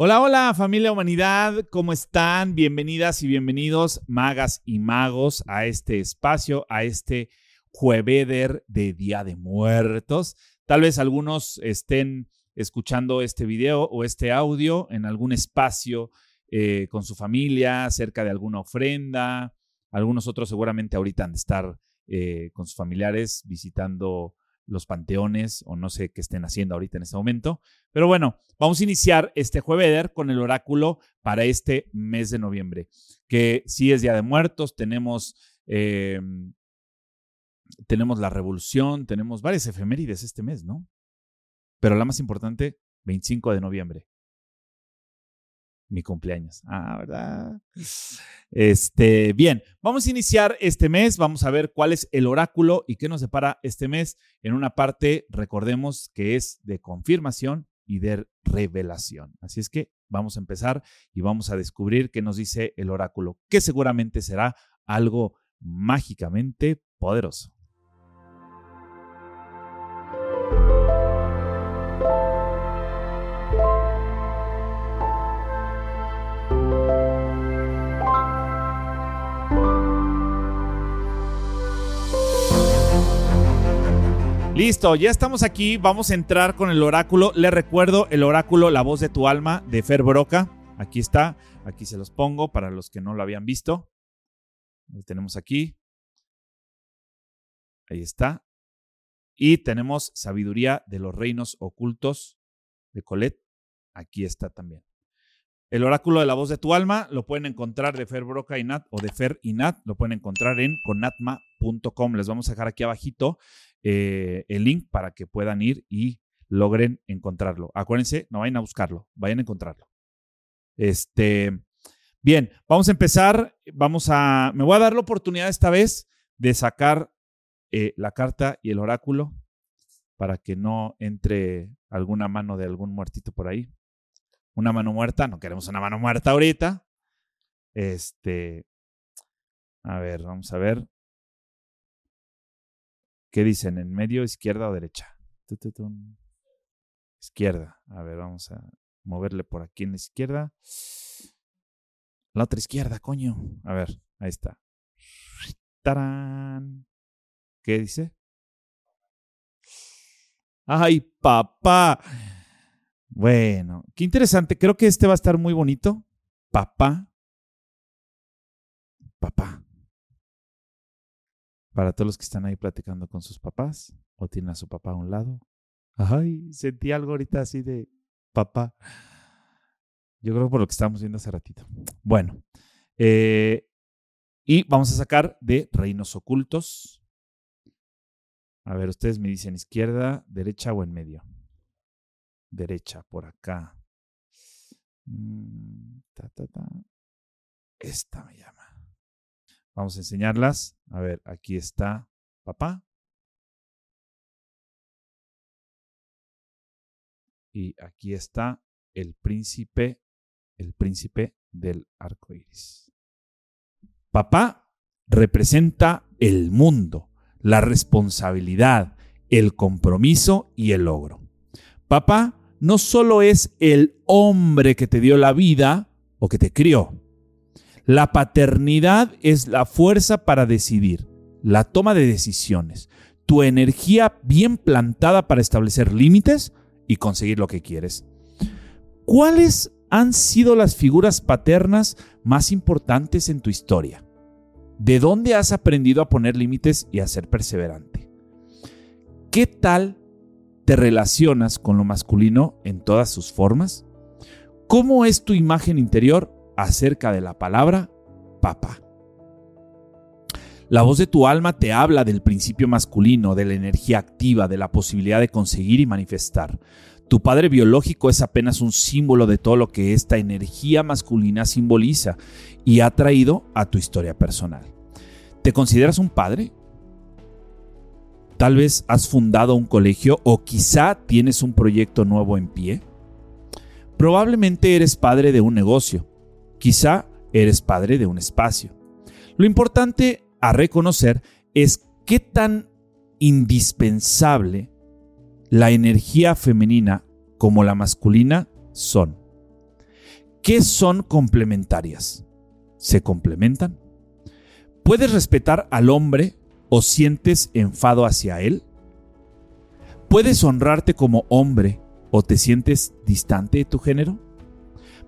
Hola, hola familia humanidad, ¿cómo están? Bienvenidas y bienvenidos magas y magos a este espacio, a este jueveder de Día de Muertos. Tal vez algunos estén escuchando este video o este audio en algún espacio eh, con su familia, cerca de alguna ofrenda. Algunos otros seguramente ahorita han de estar eh, con sus familiares visitando los panteones o no sé qué estén haciendo ahorita en este momento. Pero bueno, vamos a iniciar este jueves con el oráculo para este mes de noviembre, que sí es Día de Muertos, tenemos, em, tenemos la revolución, tenemos varias efemérides este mes, ¿no? Pero la más importante, 25 de noviembre mi cumpleaños. Ah, ¿verdad? Este, bien, vamos a iniciar este mes, vamos a ver cuál es el oráculo y qué nos separa este mes. En una parte, recordemos que es de confirmación y de revelación. Así es que vamos a empezar y vamos a descubrir qué nos dice el oráculo, que seguramente será algo mágicamente poderoso. Listo, ya estamos aquí. Vamos a entrar con el oráculo. Les recuerdo el oráculo La voz de tu alma de Fer Broca. Aquí está. Aquí se los pongo para los que no lo habían visto. Lo tenemos aquí. Ahí está. Y tenemos Sabiduría de los Reinos Ocultos de Colette. Aquí está también. El oráculo de la voz de tu alma lo pueden encontrar de Fer Broca y Nat o de Fer y Nat. Lo pueden encontrar en conatma.com. Les vamos a dejar aquí abajito eh, el link para que puedan ir y logren encontrarlo. Acuérdense, no vayan a buscarlo, vayan a encontrarlo. Este, bien, vamos a empezar. Vamos a, me voy a dar la oportunidad esta vez de sacar eh, la carta y el oráculo para que no entre alguna mano de algún muertito por ahí. Una mano muerta, no queremos una mano muerta ahorita. Este, a ver, vamos a ver. ¿Qué dicen? ¿En medio, izquierda o derecha? Izquierda. A ver, vamos a moverle por aquí en la izquierda. La otra izquierda, coño. A ver, ahí está. ¡Tarán! ¿Qué dice? ¡Ay, papá! Bueno, qué interesante. Creo que este va a estar muy bonito. Papá. Papá para todos los que están ahí platicando con sus papás o tienen a su papá a un lado. Ay, sentí algo ahorita así de papá. Yo creo por lo que estábamos viendo hace ratito. Bueno, eh, y vamos a sacar de reinos ocultos. A ver, ustedes me dicen izquierda, derecha o en medio. Derecha, por acá. Mm, Esta me llama. Vamos a enseñarlas. A ver, aquí está papá. Y aquí está el príncipe, el príncipe del arco iris. Papá representa el mundo, la responsabilidad, el compromiso y el logro. Papá no solo es el hombre que te dio la vida o que te crió, la paternidad es la fuerza para decidir, la toma de decisiones, tu energía bien plantada para establecer límites y conseguir lo que quieres. ¿Cuáles han sido las figuras paternas más importantes en tu historia? ¿De dónde has aprendido a poner límites y a ser perseverante? ¿Qué tal te relacionas con lo masculino en todas sus formas? ¿Cómo es tu imagen interior acerca de la palabra Papa. La voz de tu alma te habla del principio masculino, de la energía activa, de la posibilidad de conseguir y manifestar. Tu padre biológico es apenas un símbolo de todo lo que esta energía masculina simboliza y ha traído a tu historia personal. ¿Te consideras un padre? Tal vez has fundado un colegio o quizá tienes un proyecto nuevo en pie. Probablemente eres padre de un negocio Quizá eres padre de un espacio. Lo importante a reconocer es qué tan indispensable la energía femenina como la masculina son. ¿Qué son complementarias? ¿Se complementan? ¿Puedes respetar al hombre o sientes enfado hacia él? ¿Puedes honrarte como hombre o te sientes distante de tu género?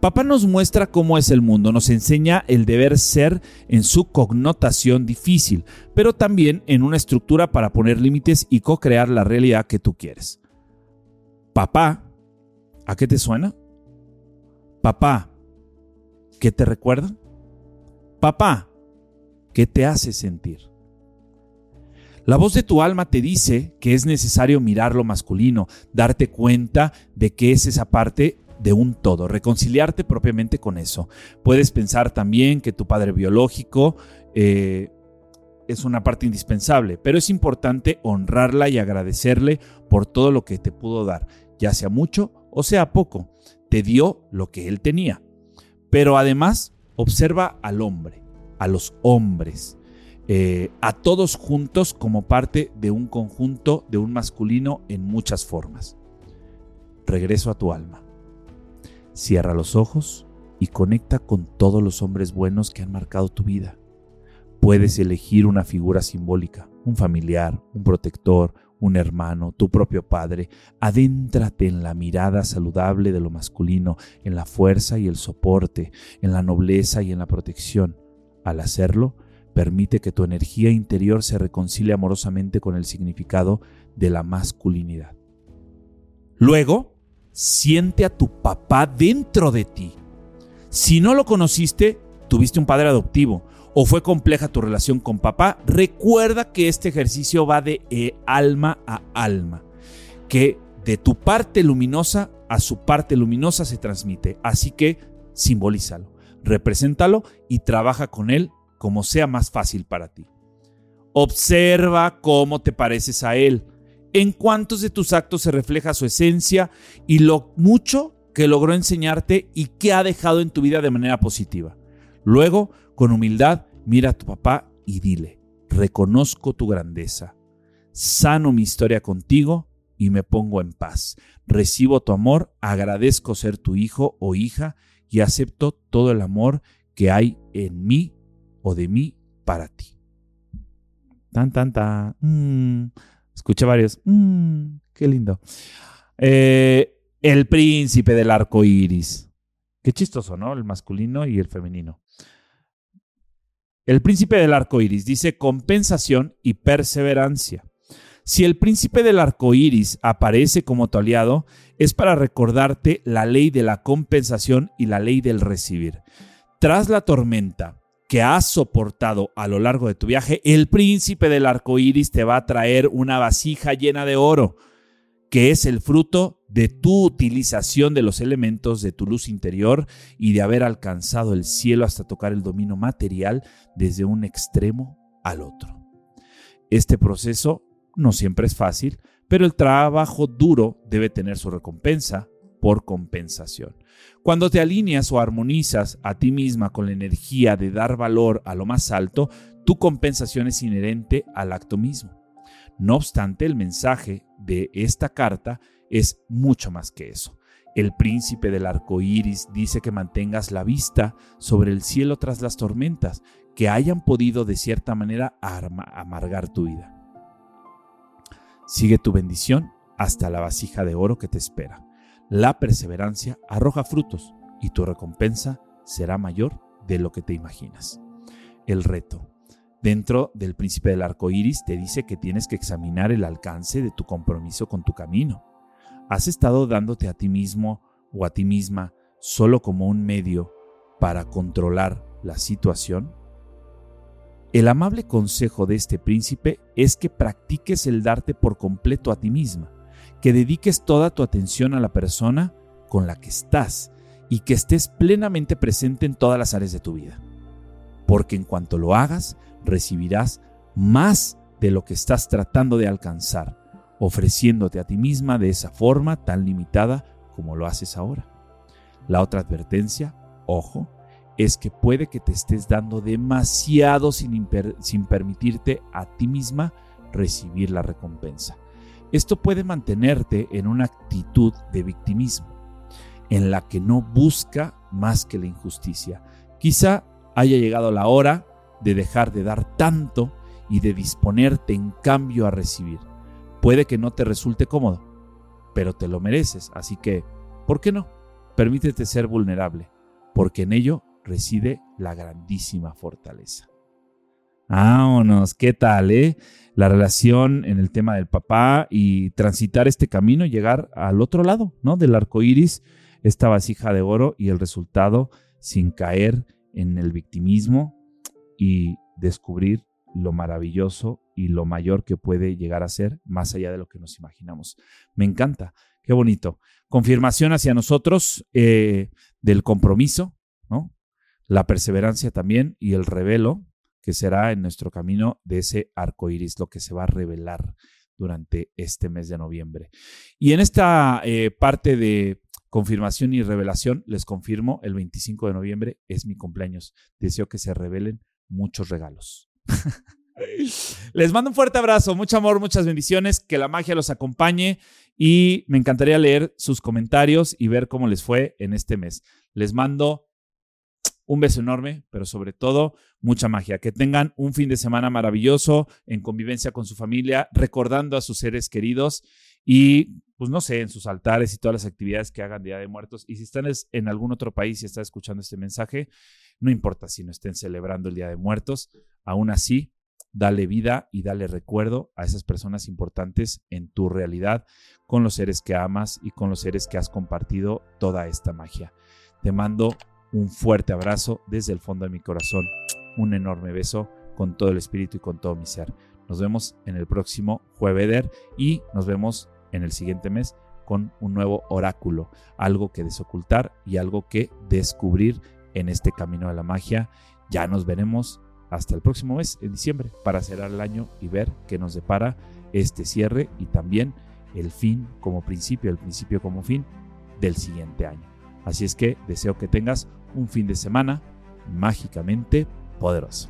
Papá nos muestra cómo es el mundo, nos enseña el deber ser en su connotación difícil, pero también en una estructura para poner límites y co-crear la realidad que tú quieres. Papá, ¿a qué te suena? Papá, ¿qué te recuerda? Papá, ¿qué te hace sentir? La voz de tu alma te dice que es necesario mirar lo masculino, darte cuenta de que es esa parte de un todo, reconciliarte propiamente con eso. Puedes pensar también que tu padre biológico eh, es una parte indispensable, pero es importante honrarla y agradecerle por todo lo que te pudo dar, ya sea mucho o sea poco. Te dio lo que él tenía. Pero además, observa al hombre, a los hombres, eh, a todos juntos como parte de un conjunto, de un masculino en muchas formas. Regreso a tu alma. Cierra los ojos y conecta con todos los hombres buenos que han marcado tu vida. Puedes elegir una figura simbólica, un familiar, un protector, un hermano, tu propio padre. Adéntrate en la mirada saludable de lo masculino, en la fuerza y el soporte, en la nobleza y en la protección. Al hacerlo, permite que tu energía interior se reconcilie amorosamente con el significado de la masculinidad. Luego, siente a tu papá dentro de ti. Si no lo conociste, tuviste un padre adoptivo o fue compleja tu relación con papá, recuerda que este ejercicio va de eh, alma a alma, que de tu parte luminosa a su parte luminosa se transmite. Así que simbolízalo, represéntalo y trabaja con él como sea más fácil para ti. Observa cómo te pareces a él en cuántos de tus actos se refleja su esencia y lo mucho que logró enseñarte y que ha dejado en tu vida de manera positiva. Luego, con humildad, mira a tu papá y dile, reconozco tu grandeza, sano mi historia contigo y me pongo en paz. Recibo tu amor, agradezco ser tu hijo o hija y acepto todo el amor que hay en mí o de mí para ti. Tan, tan, tan. Mm. Escuché varios. Mmm, qué lindo. Eh, el príncipe del arco iris. Qué chistoso, ¿no? El masculino y el femenino. El príncipe del arco iris dice compensación y perseverancia. Si el príncipe del arco iris aparece como tu aliado, es para recordarte la ley de la compensación y la ley del recibir. Tras la tormenta, que has soportado a lo largo de tu viaje, el príncipe del arco iris te va a traer una vasija llena de oro, que es el fruto de tu utilización de los elementos de tu luz interior y de haber alcanzado el cielo hasta tocar el dominio material desde un extremo al otro. Este proceso no siempre es fácil, pero el trabajo duro debe tener su recompensa por compensación. Cuando te alineas o armonizas a ti misma con la energía de dar valor a lo más alto, tu compensación es inherente al acto mismo. No obstante, el mensaje de esta carta es mucho más que eso. El príncipe del arco iris dice que mantengas la vista sobre el cielo tras las tormentas que hayan podido de cierta manera amargar tu vida. Sigue tu bendición hasta la vasija de oro que te espera. La perseverancia arroja frutos y tu recompensa será mayor de lo que te imaginas. El reto. Dentro del príncipe del arco iris te dice que tienes que examinar el alcance de tu compromiso con tu camino. ¿Has estado dándote a ti mismo o a ti misma solo como un medio para controlar la situación? El amable consejo de este príncipe es que practiques el darte por completo a ti misma que dediques toda tu atención a la persona con la que estás y que estés plenamente presente en todas las áreas de tu vida. Porque en cuanto lo hagas, recibirás más de lo que estás tratando de alcanzar, ofreciéndote a ti misma de esa forma tan limitada como lo haces ahora. La otra advertencia, ojo, es que puede que te estés dando demasiado sin, sin permitirte a ti misma recibir la recompensa. Esto puede mantenerte en una actitud de victimismo, en la que no busca más que la injusticia. Quizá haya llegado la hora de dejar de dar tanto y de disponerte en cambio a recibir. Puede que no te resulte cómodo, pero te lo mereces, así que, ¿por qué no? Permítete ser vulnerable, porque en ello reside la grandísima fortaleza. Vámonos, ¿qué tal, eh? La relación en el tema del papá y transitar este camino llegar al otro lado, ¿no? Del arco iris, esta vasija de oro y el resultado sin caer en el victimismo y descubrir lo maravilloso y lo mayor que puede llegar a ser más allá de lo que nos imaginamos. Me encanta, qué bonito. Confirmación hacia nosotros eh, del compromiso, ¿no? La perseverancia también y el revelo que será en nuestro camino de ese arco iris, lo que se va a revelar durante este mes de noviembre. Y en esta eh, parte de confirmación y revelación, les confirmo, el 25 de noviembre es mi cumpleaños. Deseo que se revelen muchos regalos. Les mando un fuerte abrazo, mucho amor, muchas bendiciones, que la magia los acompañe y me encantaría leer sus comentarios y ver cómo les fue en este mes. Les mando un beso enorme, pero sobre todo mucha magia. Que tengan un fin de semana maravilloso en convivencia con su familia, recordando a sus seres queridos y, pues no sé, en sus altares y todas las actividades que hagan Día de Muertos. Y si están en algún otro país y están escuchando este mensaje, no importa si no estén celebrando el Día de Muertos, aún así, dale vida y dale recuerdo a esas personas importantes en tu realidad, con los seres que amas y con los seres que has compartido toda esta magia. Te mando un fuerte abrazo desde el fondo de mi corazón, un enorme beso con todo el espíritu y con todo mi ser. Nos vemos en el próximo jueves y nos vemos en el siguiente mes con un nuevo oráculo, algo que desocultar y algo que descubrir en este camino de la magia. Ya nos veremos hasta el próximo mes, en diciembre, para cerrar el año y ver qué nos depara este cierre y también el fin como principio, el principio como fin del siguiente año. Así es que deseo que tengas un fin de semana mágicamente poderoso.